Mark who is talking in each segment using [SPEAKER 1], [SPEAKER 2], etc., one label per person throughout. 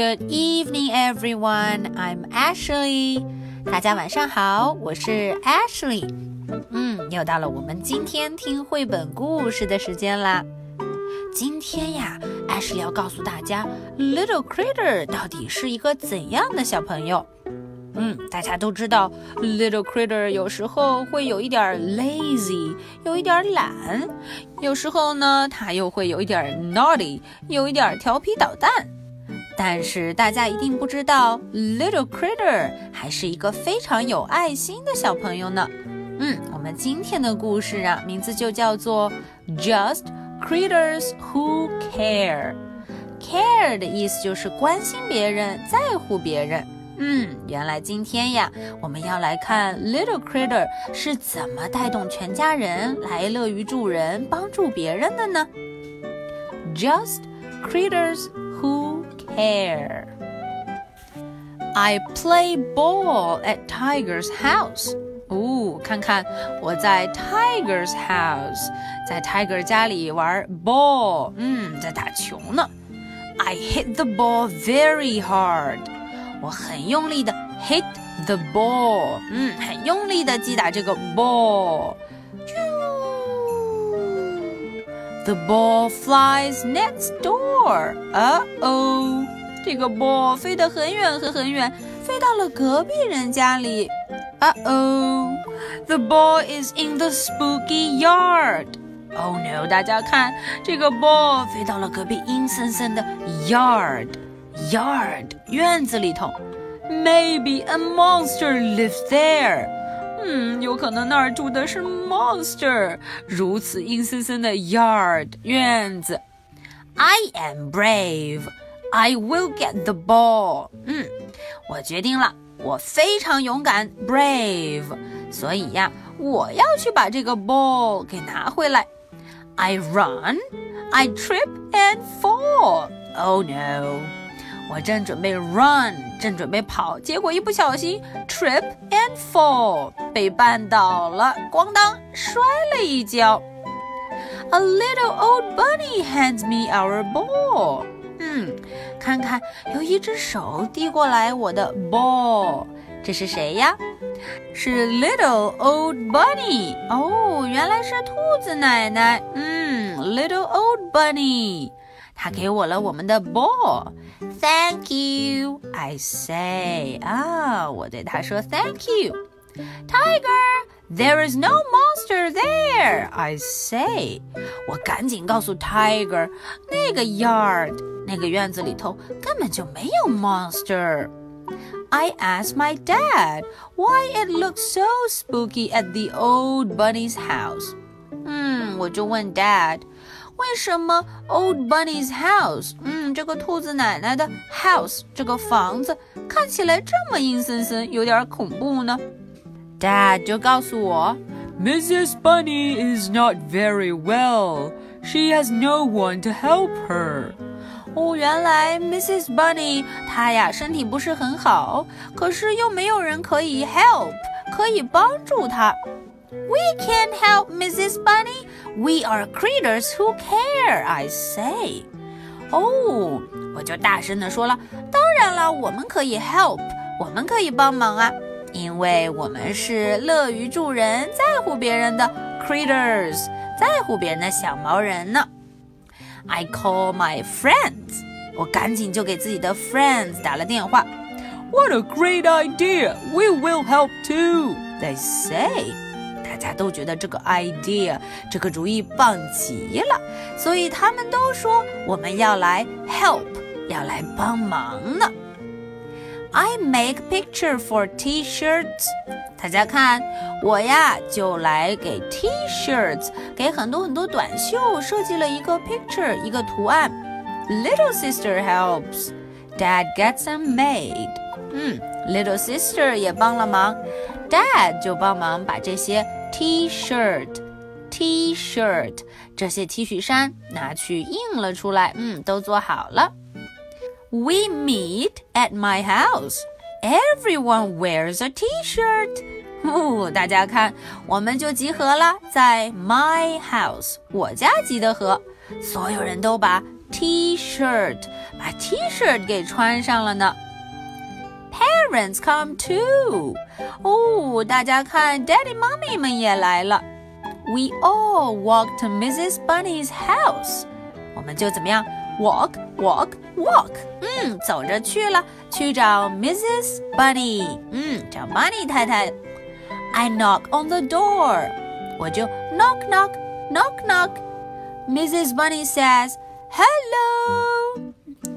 [SPEAKER 1] Good evening, everyone. I'm Ashley. 大家晚上好，我是 Ashley。嗯，又到了我们今天听绘本故事的时间啦。今天呀，Ashley 要告诉大家，Little Critter 到底是一个怎样的小朋友。嗯，大家都知道，Little Critter 有时候会有一点 lazy，有一点懒；有时候呢，他又会有一点 naughty，有一点调皮捣蛋。但是大家一定不知道，Little Critter 还是一个非常有爱心的小朋友呢。嗯，我们今天的故事啊，名字就叫做 Just Critters Who Care。Care 的意思就是关心别人，在乎别人。嗯，原来今天呀，我们要来看 Little Critter 是怎么带动全家人来乐于助人、帮助别人的呢？Just Critters Who Care. I play ball at Tiger's house. 哦，看看我在 Tiger's house，在 Tiger 家里玩 ball，嗯，在打球呢。I hit the ball very hard，我很用力的 hit the ball，嗯，很用力的击打这个 ball。 The ball flies next door. Uh oh，这个 ball 飞得很远很很远，飞到了隔壁人家里。Uh oh，the ball is in the spooky yard. Oh no！大家看，这个 ball 飞到了隔壁阴森森的 yard，yard 院子里头。Maybe a monster lives there. 嗯，有可能那儿住的是 monster，如此阴森森的 yard 院子。I am brave. I will get the ball. 嗯，我决定了，我非常勇敢，brave。所以呀，我要去把这个 ball 给拿回来。I run, I trip and fall. Oh no! 我正准备 run，正准备跑，结果一不小心 trip and fall，被绊倒了，咣当摔了一跤。A little old bunny hands me our ball。嗯，看看有一只手递过来我的 ball，这是谁呀？是 little old bunny。哦，原来是兔子奶奶。嗯，little old bunny。他给我了我们的 ball。Thank you, I say. 啊，我对他说 Thank you. Tiger, there is no monster there. I say. 我赶紧告诉 Tiger，那个 yard，那个院子里头根本就没有 monster。I asked my dad why it looked so spooky at the old bunny's house. 嗯，我就问 Dad。 为什么 Old Bunny's house，嗯，这个兔子奶奶的 house 这个房子看起来这么阴森森，有点恐怖呢？Dad 就告诉我，
[SPEAKER 2] Mrs. Bunny is not very well. She has no one to help her.
[SPEAKER 1] 哦，原来 Mrs. Bunny 她呀身体不是很好，可是又没有人可以 help，可以帮助她。We can't help Mrs. Bunny. We are critters who care, I say。哦，我就大声地说了，当然了，我们可以 oh, help，我们可以帮忙啊，因为我们是乐于助人、在乎别人的 creatures，在乎别人的小毛人呢。I call my friends，我赶紧就给自己的 friends 打了电话。
[SPEAKER 2] What a great idea! We will help too, they
[SPEAKER 1] say. 大家都觉得这个 idea 这个主意棒极了，所以他们都说我们要来 help，要来帮忙呢。I make picture for T-shirts。大家看，我呀就来给 T-shirts，给很多很多短袖设计了一个 picture，一个图案。Little sister helps. Dad gets them made. 嗯，Little sister 也帮了忙，Dad 就帮忙把这些。T-shirt, T-shirt，这些 T 恤衫拿去印了出来，嗯，都做好了。We meet at my house. Everyone wears a T-shirt. 哦，大家看，我们就集合了，在 my house，我家集的合，所有人都把 T-shirt， 把 T-shirt 给穿上了呢。 Parents come too。哦，大家看，Daddy、Mommy 们也来了。We all walk to Mrs. Bunny's house。我们就怎么样？Walk, walk, walk。嗯，走着去了，去找 Mrs. Bunny。嗯，找 Bunny 太太。I knock on the door。我就 knock, knock, knock, knock。Mrs. Bunny says, "Hello."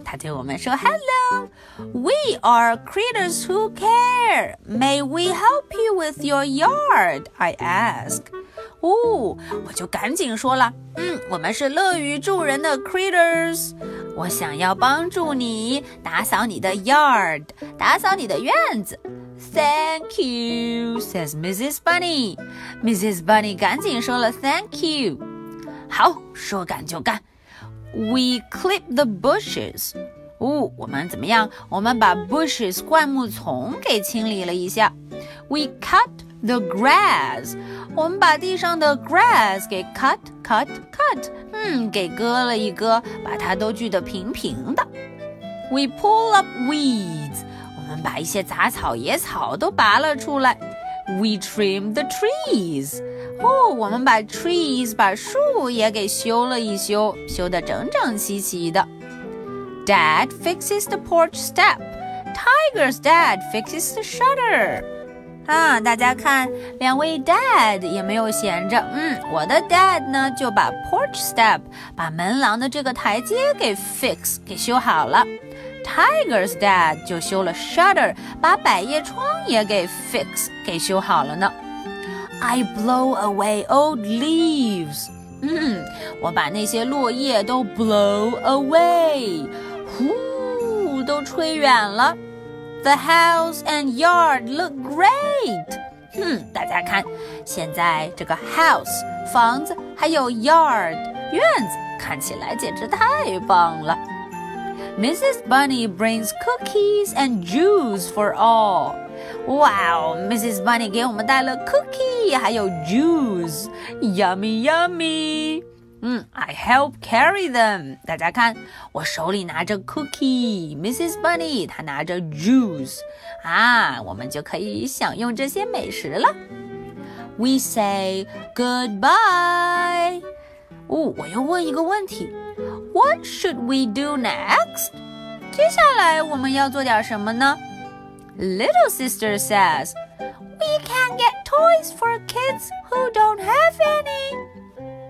[SPEAKER 1] 他对我们说：“Hello, we are critters who care. May we help you with your yard?” I ask. 哦，我就赶紧说了，嗯，我们是乐于助人的 critters，我想要帮助你打扫你的 yard，打扫你的院子。Thank you, says Mrs. Bunny. Mrs. Bunny 赶紧说了 Thank you. you。好，说干就干。We clip the bushes。哦，我们怎么样？我们把 bushes 灌木丛给清理了一下。We cut the grass。我们把地上的 grass 给 cut cut cut，嗯，给割了一割，把它都锯得平平的。We pull up weeds。我们把一些杂草、野草都拔了出来。We trim the trees。哦，我们把 trees 把树也给修了一修，修得整整齐齐的。Dad fixes the porch step. Tiger's dad fixes the shutter. 啊，大家看，两位 dad 也没有闲着。嗯，我的 dad 呢就把 porch step 把门廊的这个台阶给 fix 给修好了。 Tiger's dad 就修了 shutter，把百叶窗也给 fix 给修好了呢。I blow away old leaves。嗯，我把那些落叶都 blow away，呼，都吹远了。The house and yard look great。嗯，大家看，现在这个 house 房子还有 yard 院子看起来简直太棒了。 Mrs. Bunny brings cookies and juice for all. 哇哦，Mrs. Bunny 给我们带了 cookie，还有 juice，yummy yummy。嗯，I help carry them。大家看，我手里拿着 cookie，Mrs. Bunny 她拿着 juice，啊，我们就可以享用这些美食了。We say goodbye。哦，我又问一个问题 ，What should we do next？接下来我们要做点什么呢？Little sister says, "We can get toys for kids who don't have any."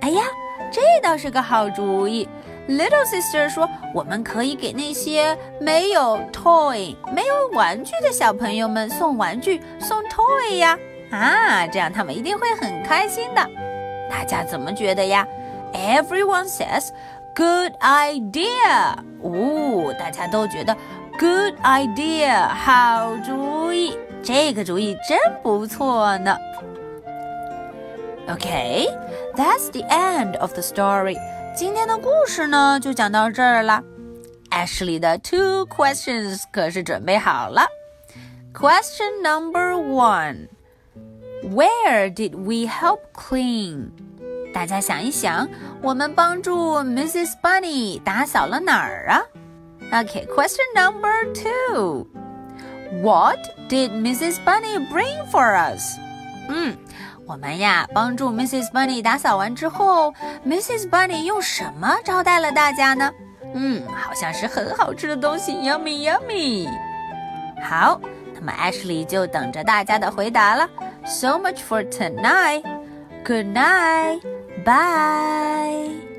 [SPEAKER 1] 哎呀！这倒是个好主意，Little Sister 说，我们可以给那些没有 toy、没有玩具的小朋友们送玩具，送 toy 呀！啊，这样他们一定会很开心的。大家怎么觉得呀？Everyone says good idea。哦，大家都觉得 good idea，好主意，这个主意真不错呢。Okay, that's the end of the story. 今天的故事呢，就讲到这儿了。Ashley 的 two questions 可是准备好了。Question number one: Where did we help clean? 大家想一想， 我们帮助 Mrs. Bunny 打扫了哪儿啊？Okay, question number two: What did Mrs. Bunny bring for us? 嗯。我们呀，帮助 Mrs. Bunny 打扫完之后，Mrs. Bunny 用什么招待了大家呢？嗯，好像是很好吃的东西，yummy yummy。好，那么 Ashley 就等着大家的回答了。So much for tonight. Good night. 拜。